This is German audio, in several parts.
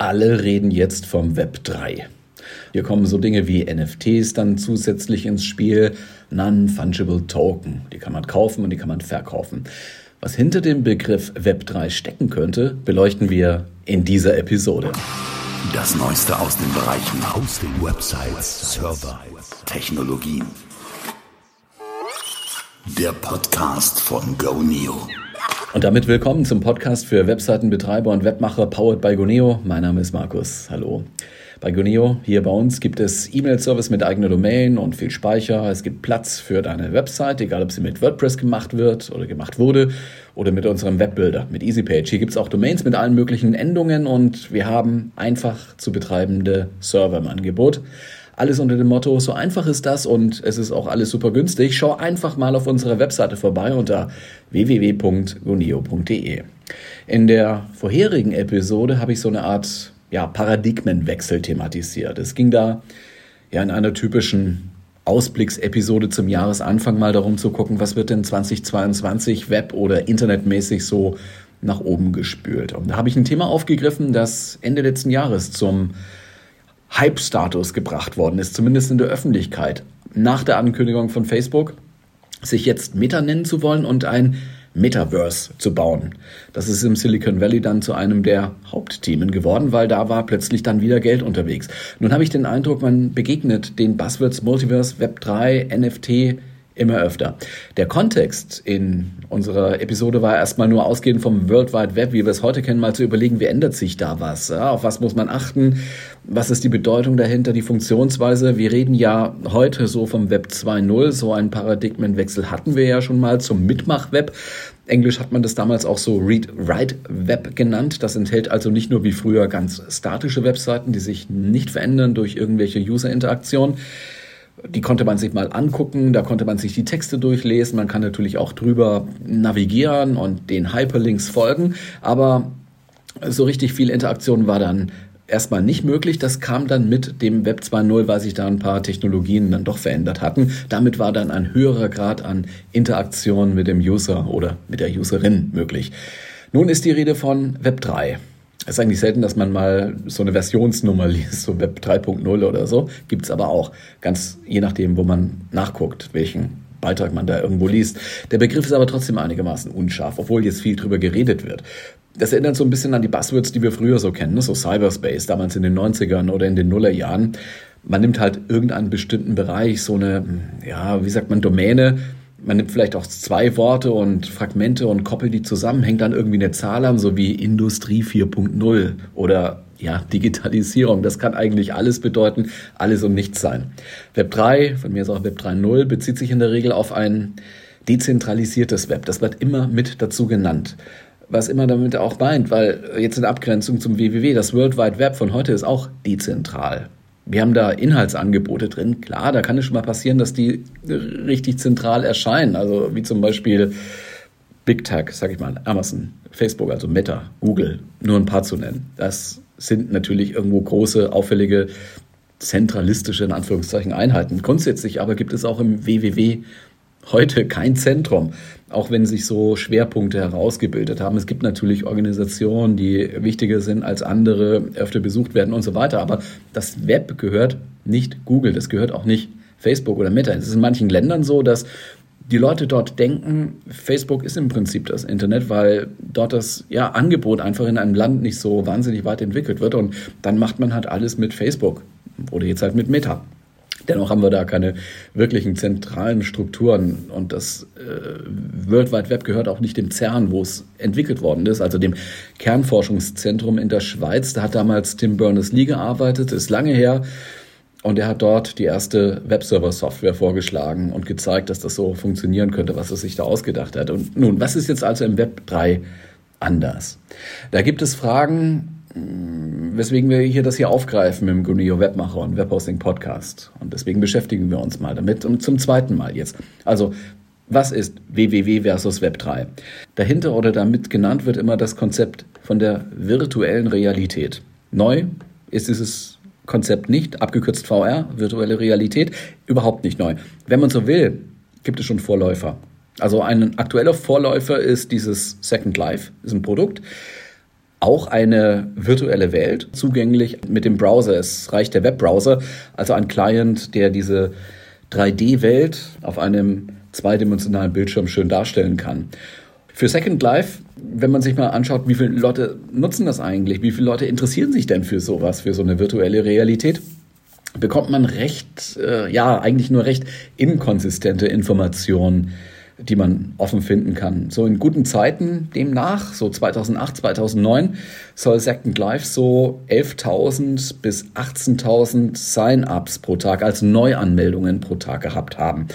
Alle reden jetzt vom Web 3. Hier kommen so Dinge wie NFTs dann zusätzlich ins Spiel, Non-Fungible Token. Die kann man kaufen und die kann man verkaufen. Was hinter dem Begriff Web 3 stecken könnte, beleuchten wir in dieser Episode. Das Neueste aus den Bereichen Hosting, Websites, Server, Technologien. Der Podcast von GoNeo. Und damit willkommen zum Podcast für Webseitenbetreiber und Webmacher powered by Goneo. Mein Name ist Markus. Hallo. Bei Goneo, hier bei uns, gibt es E-Mail-Service mit eigener Domain und viel Speicher. Es gibt Platz für deine Website, egal ob sie mit WordPress gemacht wird oder gemacht wurde oder mit unserem Webbuilder, mit EasyPage. Hier gibt es auch Domains mit allen möglichen Endungen und wir haben einfach zu betreibende Server im Angebot. Alles unter dem Motto, so einfach ist das und es ist auch alles super günstig. Schau einfach mal auf unserer Webseite vorbei unter www.goneo.de. In der vorherigen Episode habe ich so eine Art ja, Paradigmenwechsel thematisiert. Es ging da ja in einer typischen Ausblicksepisode zum Jahresanfang mal darum zu gucken, was wird denn 2022 web- oder internetmäßig so nach oben gespült. Und da habe ich ein Thema aufgegriffen, das Ende letzten Jahres zum Hype-Status gebracht worden ist, zumindest in der Öffentlichkeit, nach der Ankündigung von Facebook, sich jetzt Meta nennen zu wollen und ein Metaverse zu bauen. Das ist im Silicon Valley dann zu einem der Hauptthemen geworden, weil da war plötzlich dann wieder Geld unterwegs. Nun habe ich den Eindruck, man begegnet den Buzzwords Multiverse, Web3, NFT, immer öfter. Der Kontext in unserer Episode war erstmal nur ausgehend vom World Wide Web, wie wir es heute kennen, mal zu überlegen, wie ändert sich da was? Ja, auf was muss man achten? Was ist die Bedeutung dahinter, die Funktionsweise? Wir reden ja heute so vom Web 2.0, so einen Paradigmenwechsel hatten wir ja schon mal zum Mitmach-Web. Englisch hat man das damals auch so Read-Write-Web genannt. Das enthält also nicht nur wie früher ganz statische Webseiten, die sich nicht verändern durch irgendwelche User-Interaktionen, die konnte man sich mal angucken, da konnte man sich die Texte durchlesen, man kann natürlich auch drüber navigieren und den Hyperlinks folgen, aber so richtig viel Interaktion war dann erstmal nicht möglich. Das kam dann mit dem Web 2.0, weil sich da ein paar Technologien dann doch verändert hatten. Damit war dann ein höherer Grad an Interaktion mit dem User oder mit der Userin möglich. Nun ist die Rede von Web 3. Es ist eigentlich selten, dass man mal so eine Versionsnummer liest, so Web 3.0 oder so. Gibt es aber auch, ganz je nachdem, wo man nachguckt, welchen Beitrag man da irgendwo liest. Der Begriff ist aber trotzdem einigermaßen unscharf, obwohl jetzt viel drüber geredet wird. Das erinnert so ein bisschen an die Buzzwords, die wir früher so kennen, ne? so Cyberspace, damals in den 90ern oder in den Nullerjahren. Man nimmt halt irgendeinen bestimmten Bereich, so eine, ja, wie sagt man, Domäne, man nimmt vielleicht auch zwei Worte und Fragmente und koppelt die zusammen, hängt dann irgendwie eine Zahl an, so wie Industrie 4.0 oder ja, Digitalisierung. Das kann eigentlich alles bedeuten, alles und nichts sein. Web 3, von mir ist auch Web 3.0, bezieht sich in der Regel auf ein dezentralisiertes Web. Das wird immer mit dazu genannt. Was immer damit auch meint, weil jetzt in Abgrenzung zum WWW, das World Wide Web von heute ist auch dezentral. Wir haben da Inhaltsangebote drin. Klar, da kann es schon mal passieren, dass die richtig zentral erscheinen. Also wie zum Beispiel Big Tech, sag ich mal, Amazon, Facebook, also Meta, Google, nur ein paar zu nennen. Das sind natürlich irgendwo große, auffällige, zentralistische, in Anführungszeichen, Einheiten. Grundsätzlich aber gibt es auch im WWW heute kein Zentrum, auch wenn sich so Schwerpunkte herausgebildet haben. Es gibt natürlich Organisationen, die wichtiger sind als andere, öfter besucht werden und so weiter. Aber das Web gehört nicht Google, das gehört auch nicht Facebook oder Meta. Es ist in manchen Ländern so, dass die Leute dort denken, Facebook ist im Prinzip das Internet, weil dort das ja, Angebot einfach in einem Land nicht so wahnsinnig weit entwickelt wird. Und dann macht man halt alles mit Facebook oder jetzt halt mit Meta. Dennoch haben wir da keine wirklichen zentralen Strukturen und das äh, World Wide Web gehört auch nicht dem CERN, wo es entwickelt worden ist, also dem Kernforschungszentrum in der Schweiz. Da hat damals Tim Berners-Lee gearbeitet, ist lange her. Und er hat dort die erste Webserver-Software vorgeschlagen und gezeigt, dass das so funktionieren könnte, was er sich da ausgedacht hat. Und nun, was ist jetzt also im Web 3 anders? Da gibt es Fragen, weswegen wir hier das hier aufgreifen dem Gunio Webmacher und Webhosting Podcast. Und deswegen beschäftigen wir uns mal damit und zum zweiten Mal jetzt. Also, was ist WWW versus Web 3? Dahinter oder damit genannt wird immer das Konzept von der virtuellen Realität. Neu ist dieses Konzept nicht, abgekürzt VR, virtuelle Realität, überhaupt nicht neu. Wenn man so will, gibt es schon Vorläufer. Also ein aktueller Vorläufer ist dieses Second Life, ist ein Produkt auch eine virtuelle Welt, zugänglich mit dem Browser. Es reicht der Webbrowser, also ein Client, der diese 3D-Welt auf einem zweidimensionalen Bildschirm schön darstellen kann. Für Second Life, wenn man sich mal anschaut, wie viele Leute nutzen das eigentlich, wie viele Leute interessieren sich denn für sowas, für so eine virtuelle Realität, bekommt man recht, äh, ja, eigentlich nur recht inkonsistente Informationen die man offen finden kann. So in guten Zeiten demnach, so 2008, 2009, soll Second Life so 11.000 bis 18.000 Sign-ups pro Tag, als Neuanmeldungen pro Tag gehabt haben.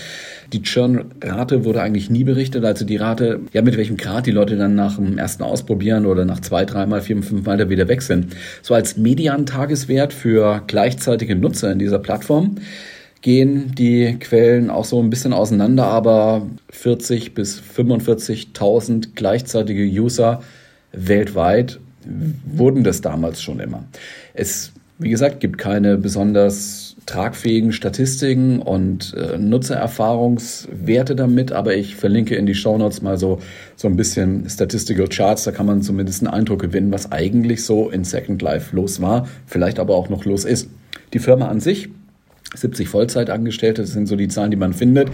Die Churn-Rate wurde eigentlich nie berichtet, also die Rate, ja, mit welchem Grad die Leute dann nach dem ersten Ausprobieren oder nach zwei, dreimal, vier, fünf Mal wieder weg sind. So als Median-Tageswert für gleichzeitige Nutzer in dieser Plattform gehen die Quellen auch so ein bisschen auseinander, aber 40 bis 45.000 gleichzeitige User weltweit wurden das damals schon immer. Es, wie gesagt, gibt keine besonders tragfähigen Statistiken und äh, Nutzererfahrungswerte damit, aber ich verlinke in die Shownotes mal so, so ein bisschen Statistical Charts, da kann man zumindest einen Eindruck gewinnen, was eigentlich so in Second Life los war, vielleicht aber auch noch los ist. Die Firma an sich 70 Vollzeitangestellte, das sind so die Zahlen, die man findet.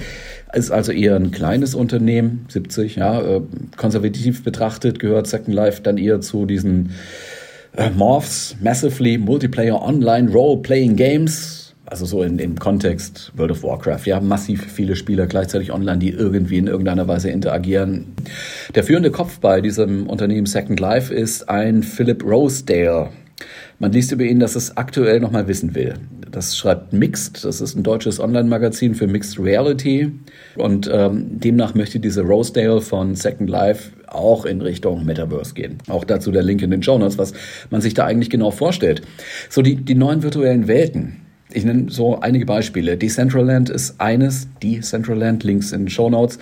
Ist also eher ein kleines Unternehmen, 70, ja. Äh, konservativ betrachtet gehört Second Life dann eher zu diesen äh, Morphs, Massively Multiplayer Online Role-Playing Games. Also so in dem Kontext World of Warcraft, ja, massiv viele Spieler gleichzeitig online, die irgendwie in irgendeiner Weise interagieren. Der führende Kopf bei diesem Unternehmen Second Life ist ein Philip Rosedale. Man liest über ihn, dass es aktuell noch mal wissen will. Das schreibt Mixed, das ist ein deutsches Online-Magazin für Mixed Reality. Und ähm, demnach möchte diese Rosedale von Second Life auch in Richtung Metaverse gehen. Auch dazu der Link in den Show Notes, was man sich da eigentlich genau vorstellt. So die, die neuen virtuellen Welten. Ich nenne so einige Beispiele. Decentraland ist eines, Decentraland, Links in den Show Notes.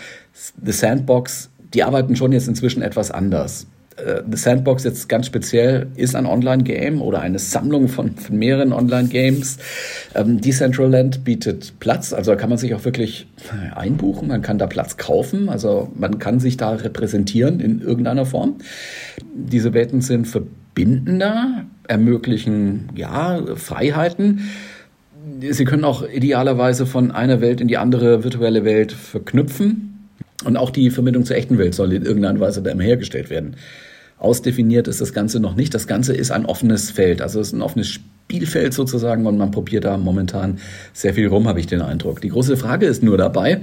The Sandbox, die arbeiten schon jetzt inzwischen etwas anders. Äh, The Sandbox jetzt ganz speziell ist ein Online-Game oder eine Sammlung von, von mehreren Online-Games. Ähm, Decentraland bietet Platz, also da kann man sich auch wirklich einbuchen, man kann da Platz kaufen, also man kann sich da repräsentieren in irgendeiner Form. Diese Welten sind verbindender, ermöglichen ja Freiheiten. Sie können auch idealerweise von einer Welt in die andere virtuelle Welt verknüpfen. Und auch die Verbindung zur echten Welt soll in irgendeiner Weise da immer hergestellt werden. Ausdefiniert ist das Ganze noch nicht. Das Ganze ist ein offenes Feld, also es ist ein offenes Spielfeld sozusagen und man probiert da momentan sehr viel rum, habe ich den Eindruck. Die große Frage ist nur dabei,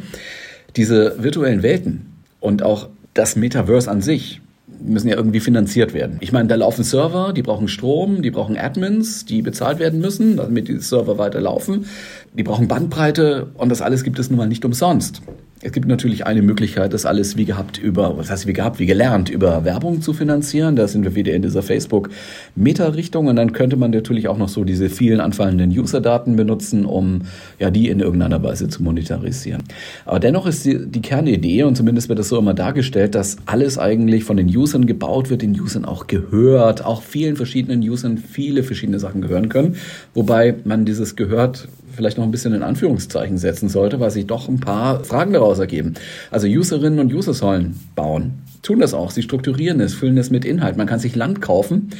diese virtuellen Welten und auch das Metaverse an sich müssen ja irgendwie finanziert werden. Ich meine, da laufen Server, die brauchen Strom, die brauchen Admins, die bezahlt werden müssen, damit die Server weiterlaufen. Die brauchen Bandbreite und das alles gibt es nun mal nicht umsonst. Es gibt natürlich eine Möglichkeit, das alles wie gehabt über, was heißt wie gehabt, wie gelernt, über Werbung zu finanzieren. Da sind wir wieder in dieser Facebook-Meta-Richtung. Und dann könnte man natürlich auch noch so diese vielen anfallenden User-Daten benutzen, um ja die in irgendeiner Weise zu monetarisieren. Aber dennoch ist die, die Kernidee, und zumindest wird das so immer dargestellt, dass alles eigentlich von den Usern gebaut wird, den Usern auch gehört, auch vielen verschiedenen Usern viele verschiedene Sachen gehören können. Wobei man dieses gehört vielleicht noch ein bisschen in Anführungszeichen setzen sollte, weil sich doch ein paar Fragen daraus ergeben. Also Userinnen und User sollen bauen, tun das auch, sie strukturieren es, füllen es mit Inhalt. Man kann sich Land kaufen,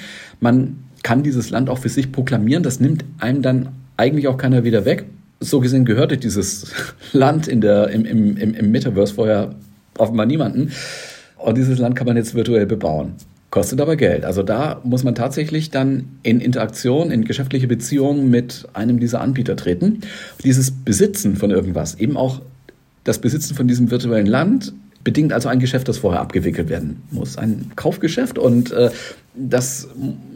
man kann dieses Land auch für sich proklamieren, das nimmt einem dann eigentlich auch keiner wieder weg. So gesehen gehörte dieses Land in der, im, im, im Metaverse vorher offenbar niemanden. Und dieses Land kann man jetzt virtuell bebauen. Kostet aber Geld. Also da muss man tatsächlich dann in Interaktion, in geschäftliche Beziehungen mit einem dieser Anbieter treten. Dieses Besitzen von irgendwas, eben auch das Besitzen von diesem virtuellen Land, bedingt also ein Geschäft, das vorher abgewickelt werden muss. Ein Kaufgeschäft und äh, das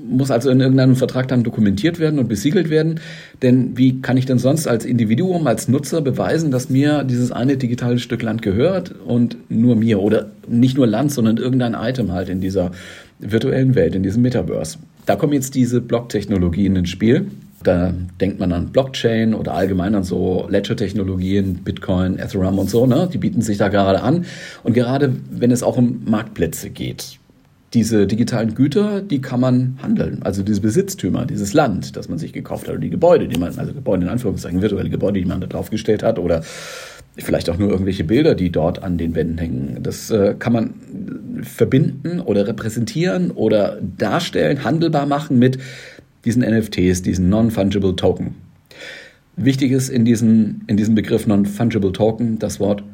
muss also in irgendeinem Vertrag dann dokumentiert werden und besiegelt werden. Denn wie kann ich denn sonst als Individuum, als Nutzer beweisen, dass mir dieses eine digitale Stück Land gehört und nur mir oder nicht nur Land, sondern irgendein Item halt in dieser virtuellen Welt, in diesem Metaverse. Da kommen jetzt diese Block-Technologien ins Spiel. Da denkt man an Blockchain oder allgemein an so Ledger-Technologien, Bitcoin, Ethereum und so. Ne? Die bieten sich da gerade an. Und gerade wenn es auch um Marktplätze geht, diese digitalen Güter, die kann man handeln. Also diese Besitztümer, dieses Land, das man sich gekauft hat, oder die Gebäude, die man, also Gebäude in Anführungszeichen, virtuelle Gebäude, die man da draufgestellt hat, oder vielleicht auch nur irgendwelche Bilder, die dort an den Wänden hängen. Das äh, kann man verbinden oder repräsentieren oder darstellen, handelbar machen mit diesen NFTs, diesen Non-Fungible Token. Wichtig ist in, diesen, in diesem Begriff Non-Fungible Token das Wort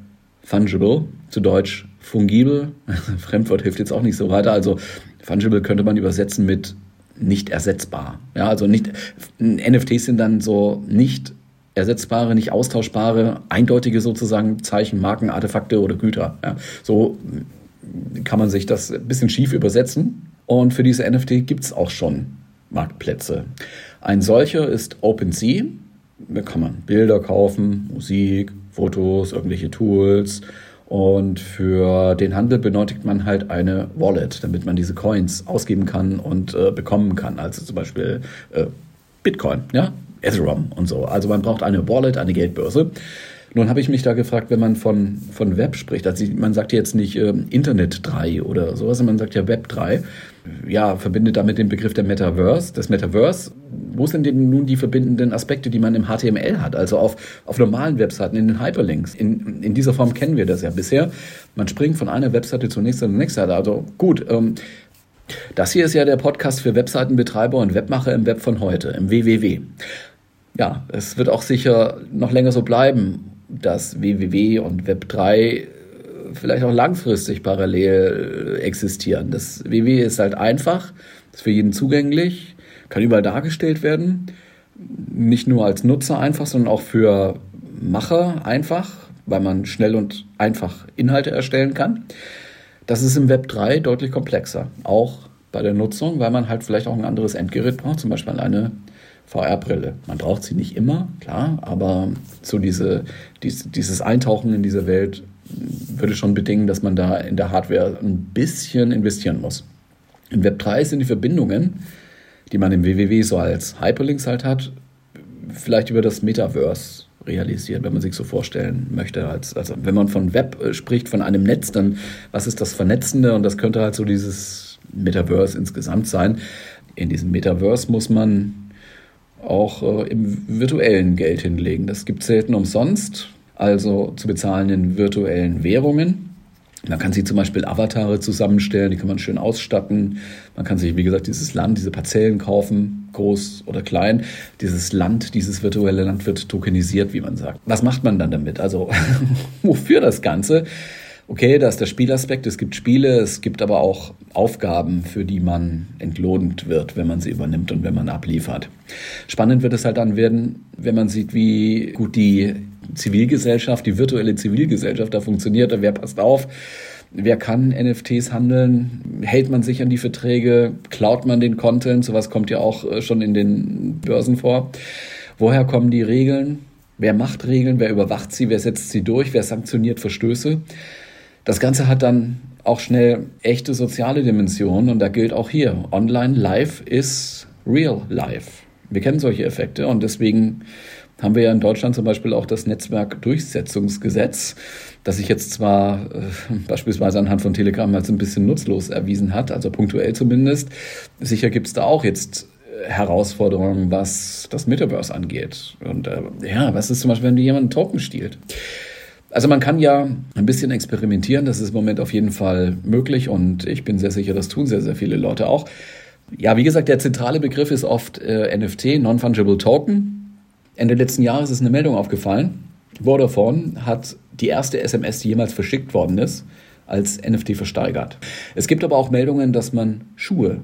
fungible, zu Deutsch fungibel. Fremdwort hilft jetzt auch nicht so weiter. Also fungible könnte man übersetzen mit nicht ersetzbar. Ja, also nicht, NFTs sind dann so nicht ersetzbare, nicht austauschbare, eindeutige sozusagen Zeichen, Marken, Artefakte oder Güter. Ja, so kann man sich das ein bisschen schief übersetzen. Und für diese NFT gibt es auch schon Marktplätze. Ein solcher ist OpenSea. Da kann man Bilder kaufen, Musik, Fotos, irgendwelche Tools. Und für den Handel benötigt man halt eine Wallet, damit man diese Coins ausgeben kann und äh, bekommen kann. Also zum Beispiel äh, Bitcoin, ja, Ethereum und so. Also man braucht eine Wallet, eine Geldbörse. Nun habe ich mich da gefragt, wenn man von, von Web spricht, also man sagt jetzt nicht äh, Internet 3 oder sowas, man sagt ja Web 3. Ja, verbindet damit den Begriff der Metaverse. Das Metaverse, wo sind denn nun die verbindenden Aspekte, die man im HTML hat, also auf, auf normalen Webseiten, in den Hyperlinks? In, in dieser Form kennen wir das ja bisher. Man springt von einer Webseite zur nächsten zur nächsten Seite. Also gut, ähm, das hier ist ja der Podcast für Webseitenbetreiber und Webmacher im Web von heute, im WWW. Ja, es wird auch sicher noch länger so bleiben dass WWW und Web3 äh, vielleicht auch langfristig parallel äh, existieren. Das WWW ist halt einfach, ist für jeden zugänglich, kann überall dargestellt werden. Nicht nur als Nutzer einfach, sondern auch für Macher einfach, weil man schnell und einfach Inhalte erstellen kann. Das ist im Web 3 deutlich komplexer. Auch bei der Nutzung, weil man halt vielleicht auch ein anderes Endgerät braucht, zum Beispiel eine VR-Brille. Man braucht sie nicht immer, klar, aber so diese, dies, dieses Eintauchen in diese Welt würde schon bedingen, dass man da in der Hardware ein bisschen investieren muss. In Web 3 sind die Verbindungen, die man im WWW so als Hyperlinks halt hat, vielleicht über das Metaverse realisiert, wenn man sich so vorstellen möchte. Als, also wenn man von Web äh, spricht, von einem Netz, dann was ist das Vernetzende? Und das könnte halt so dieses Metaverse insgesamt sein. In diesem Metaverse muss man auch äh, im virtuellen Geld hinlegen. Das gibt es selten umsonst, also zu bezahlen in virtuellen Währungen. Man kann sich zum Beispiel Avatare zusammenstellen, die kann man schön ausstatten. Man kann sich, wie gesagt, dieses Land, diese Parzellen kaufen, groß oder klein. Dieses Land, dieses virtuelle Land wird tokenisiert, wie man sagt. Was macht man dann damit? Also wofür das Ganze? Okay, da ist der Spielaspekt, es gibt Spiele, es gibt aber auch Aufgaben, für die man entlohnt wird, wenn man sie übernimmt und wenn man abliefert. Spannend wird es halt dann werden, wenn man sieht, wie gut die Zivilgesellschaft, die virtuelle Zivilgesellschaft da funktioniert. Wer passt auf? Wer kann NFTs handeln? Hält man sich an die Verträge? Klaut man den Content? Sowas kommt ja auch äh, schon in den Börsen vor. Woher kommen die Regeln? Wer macht Regeln? Wer überwacht sie? Wer setzt sie durch? Wer sanktioniert Verstöße? Das Ganze hat dann auch schnell echte soziale Dimensionen und da gilt auch hier, online live ist real life. Wir kennen solche Effekte und deswegen haben wir ja in Deutschland zum Beispiel auch das Netzwerkdurchsetzungsgesetz, das sich jetzt zwar äh, beispielsweise anhand von Telegram als ein bisschen nutzlos erwiesen hat, also punktuell zumindest. Sicher gibt es da auch jetzt äh, Herausforderungen, was das Metaverse angeht. Und äh, ja, was ist zum Beispiel, wenn dir jemand einen Token stiehlt? Also man kann ja ein bisschen experimentieren, das ist im Moment auf jeden Fall möglich und ich bin sehr sicher, das tun sehr, sehr viele Leute auch. Ja, wie gesagt, der zentrale Begriff ist oft äh, NFT, Non-Fungible Token. Ende letzten Jahres ist eine Meldung aufgefallen. Vodafone hat die erste SMS, die jemals verschickt worden ist, als NFT versteigert. Es gibt aber auch Meldungen, dass man Schuhe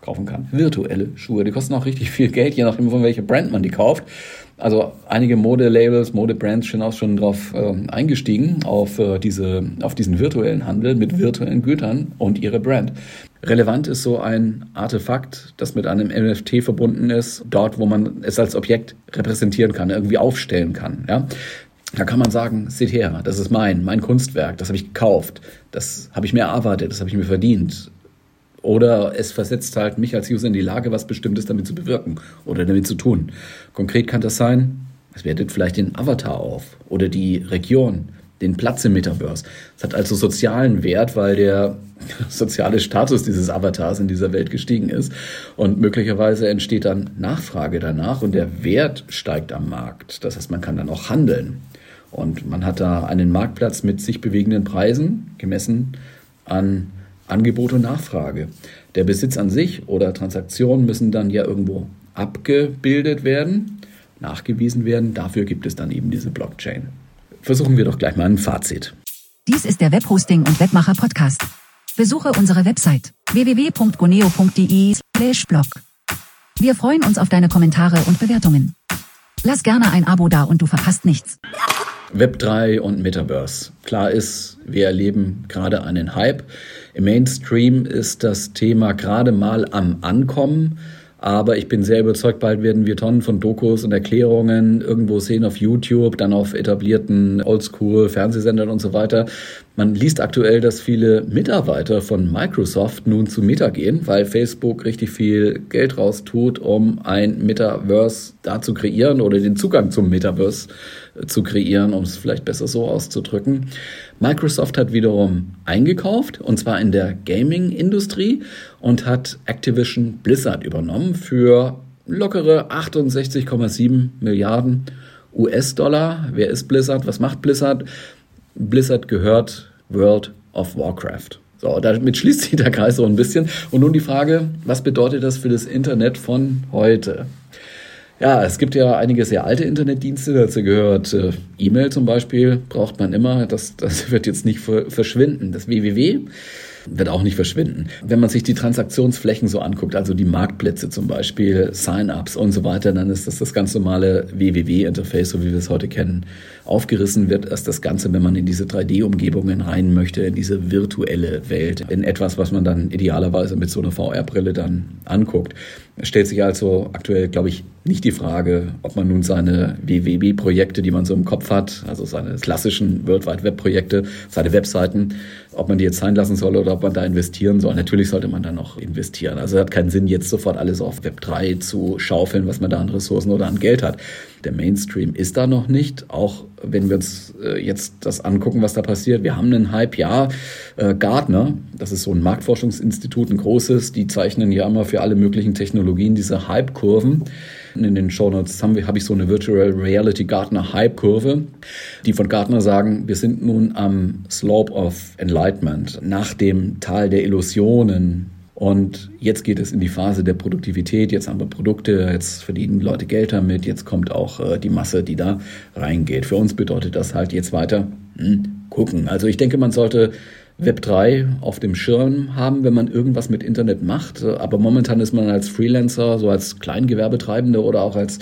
kaufen kann. Virtuelle Schuhe. Die kosten auch richtig viel Geld, je nachdem, von welcher Brand man die kauft. Also einige Modelabels, Modebrands sind auch schon drauf äh, eingestiegen, auf, äh, diese, auf diesen virtuellen Handel mit virtuellen Gütern und ihre Brand. Relevant ist so ein Artefakt, das mit einem NFT verbunden ist, dort, wo man es als Objekt repräsentieren kann, irgendwie aufstellen kann. Ja? Da kann man sagen, seht her, das ist mein, mein Kunstwerk, das habe ich gekauft, das habe ich mir erarbeitet, das habe ich mir verdient. Oder es versetzt halt mich als User in die Lage, was Bestimmtes damit zu bewirken oder damit zu tun. Konkret kann das sein, es wertet vielleicht den Avatar auf oder die Region, den Platz im Metaverse. Es hat also sozialen Wert, weil der soziale Status dieses Avatars in dieser Welt gestiegen ist. Und möglicherweise entsteht dann Nachfrage danach und der Wert steigt am Markt. Das heißt, man kann dann auch handeln. Und man hat da einen Marktplatz mit sich bewegenden Preisen, gemessen an Angebot und Nachfrage. Der Besitz an sich oder Transaktionen müssen dann ja irgendwo abgebildet werden, nachgewiesen werden. Dafür gibt es dann eben diese Blockchain. Versuchen wir doch gleich mal ein Fazit. Dies ist der Webhosting und Webmacher Podcast. Besuche unsere Website www.goneo.de/blog. Wir freuen uns auf deine Kommentare und Bewertungen. Lass gerne ein Abo da und du verpasst nichts. Web3 und Metaverse. Klar ist, wir erleben gerade einen Hype. Im Mainstream ist das Thema gerade mal am Ankommen. Aber ich bin sehr überzeugt, bald werden wir Tonnen von Dokus und Erklärungen irgendwo sehen auf YouTube, dann auf etablierten Oldschool-Fernsehsendern und so weiter. Man liest aktuell, dass viele Mitarbeiter von Microsoft nun zu Meta gehen, weil Facebook richtig viel Geld raustut, um ein Metaverse da zu kreieren oder den Zugang zum Metaverse zu kreieren, um es vielleicht besser so auszudrücken. Microsoft hat wiederum eingekauft, und zwar in der Gaming-Industrie und hat Activision Blizzard übernommen für lockere 68,7 Milliarden US-Dollar. Wer ist Blizzard? Was macht Blizzard? Blizzard gehört World of Warcraft. So, damit schließt sich der Kreis so ein bisschen. Und nun die Frage, was bedeutet das für das Internet von heute? Ja, es gibt ja einige sehr alte Internetdienste, dazu gehört äh, E-Mail zum Beispiel, braucht man immer, das, das wird jetzt nicht verschwinden. Das www wird auch nicht verschwinden. Wenn man sich die Transaktionsflächen so anguckt, also die Marktplätze zum Beispiel, Sign-ups und so weiter, dann ist das das ganz normale www-Interface, so wie wir es heute kennen. Aufgerissen wird erst das Ganze, wenn man in diese 3D-Umgebungen rein möchte, in diese virtuelle Welt, in etwas, was man dann idealerweise mit so einer VR-Brille dann anguckt. Es stellt sich also aktuell, glaube ich, nicht die Frage, ob man nun seine WWW-Projekte, die man so im Kopf hat, also seine klassischen World Wide Web-Projekte, seine Webseiten, ob man die jetzt sein lassen soll oder ob man da investieren soll. Natürlich sollte man da noch investieren. Also es hat keinen Sinn, jetzt sofort alles auf Web 3 zu schaufeln, was man da an Ressourcen oder an Geld hat. Der Mainstream ist da noch nicht, auch wenn wir uns äh, jetzt das angucken, was da passiert. Wir haben einen Hype, ja, äh, Gartner, das ist so ein Marktforschungsinstitut, ein großes, die zeichnen ja immer für alle möglichen Technologien diese Hype-Kurven. In den Shownotes habe hab ich so eine Virtual Reality Gartner Hype-Kurve, die von Gartner sagen, wir sind nun am Slope of Enlightenment, nach dem Tal der Illusionen, und jetzt geht es in die Phase der Produktivität. Jetzt haben wir Produkte, jetzt verdienen Leute Geld damit, jetzt kommt auch äh, die Masse, die da reingeht. Für uns bedeutet das halt jetzt weiter hm, gucken. Also ich denke, man sollte Web 3 auf dem Schirm haben, wenn man irgendwas mit Internet macht. Aber momentan ist man als Freelancer, so als Kleingewerbetreibende oder auch als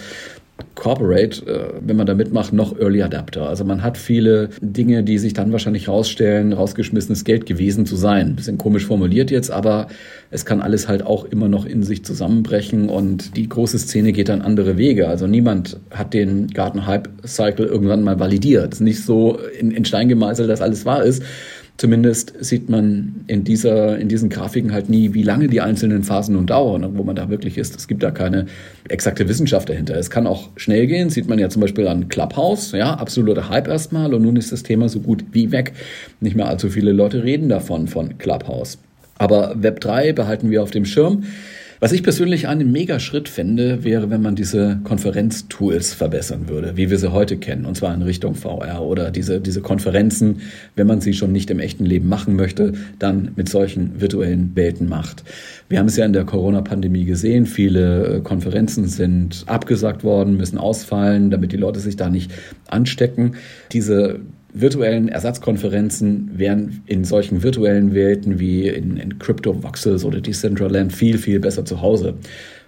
Corporate, äh, wenn man da mitmacht, noch Early Adapter. Also man hat viele Dinge, die sich dann wahrscheinlich rausstellen, rausgeschmissenes Geld gewesen zu sein. Bisschen komisch formuliert jetzt, aber es kann alles halt auch immer noch in sich zusammenbrechen und die große Szene geht dann andere Wege. Also niemand hat den Garten-Hype-Cycle irgendwann mal validiert. Es ist nicht so in Stein gemeißelt, dass alles wahr ist, Zumindest sieht man in, dieser, in diesen Grafiken halt nie, wie lange die einzelnen Phasen nun dauern und wo man da wirklich ist. Es gibt da keine exakte Wissenschaft dahinter. Es kann auch schnell gehen, sieht man ja zum Beispiel an Clubhouse, ja, absoluter Hype erstmal und nun ist das Thema so gut wie weg. Nicht mehr allzu viele Leute reden davon, von Clubhouse. Aber Web 3 behalten wir auf dem Schirm. Was ich persönlich einen Megaschritt fände, wäre, wenn man diese Konferenztools verbessern würde, wie wir sie heute kennen, und zwar in Richtung VR oder diese, diese Konferenzen, wenn man sie schon nicht im echten Leben machen möchte, dann mit solchen virtuellen Welten macht. Wir haben es ja in der Corona-Pandemie gesehen, viele äh, Konferenzen sind abgesagt worden, müssen ausfallen, damit die Leute sich da nicht anstecken. Diese virtuellen Ersatzkonferenzen wären in solchen virtuellen Welten wie in, in Crypto Voxels oder Decentraland viel, viel besser zu Hause.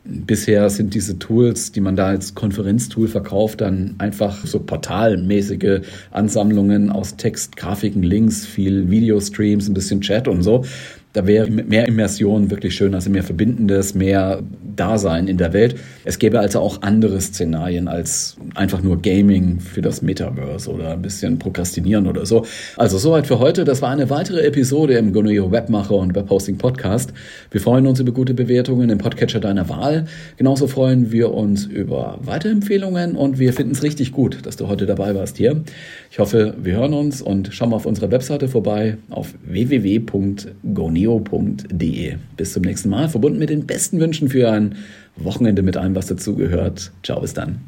Bisher sind diese Tools, die man da als Konferenztool verkauft, dann einfach so portalmäßige Ansammlungen aus Text, Grafiken, Links, viel Videostreams, ein bisschen Chat und so. Da wäre mehr Immersion wirklich schön, also mehr Verbindendes, mehr Dasein in der Welt. Es gäbe also auch andere Szenarien als einfach nur Gaming für das Metaverse oder ein bisschen Prokrastinieren oder so. Also soweit für heute. Das war eine weitere Episode im Goneo Webmacher und Webhosting Podcast. Wir freuen uns über gute Bewertungen im Podcatcher deiner Wahl. Genauso freuen wir uns über Weiterempfehlungen und wir finden es richtig gut, dass du heute dabei warst hier. Ich hoffe, wir hören uns und schau mal auf unserer Webseite vorbei auf www.goneo neo.de. Bis zum nächsten Mal, verbunden mit den besten Wünschen für ein Wochenende mit allem, was dazugehört. Ciao, bis dann.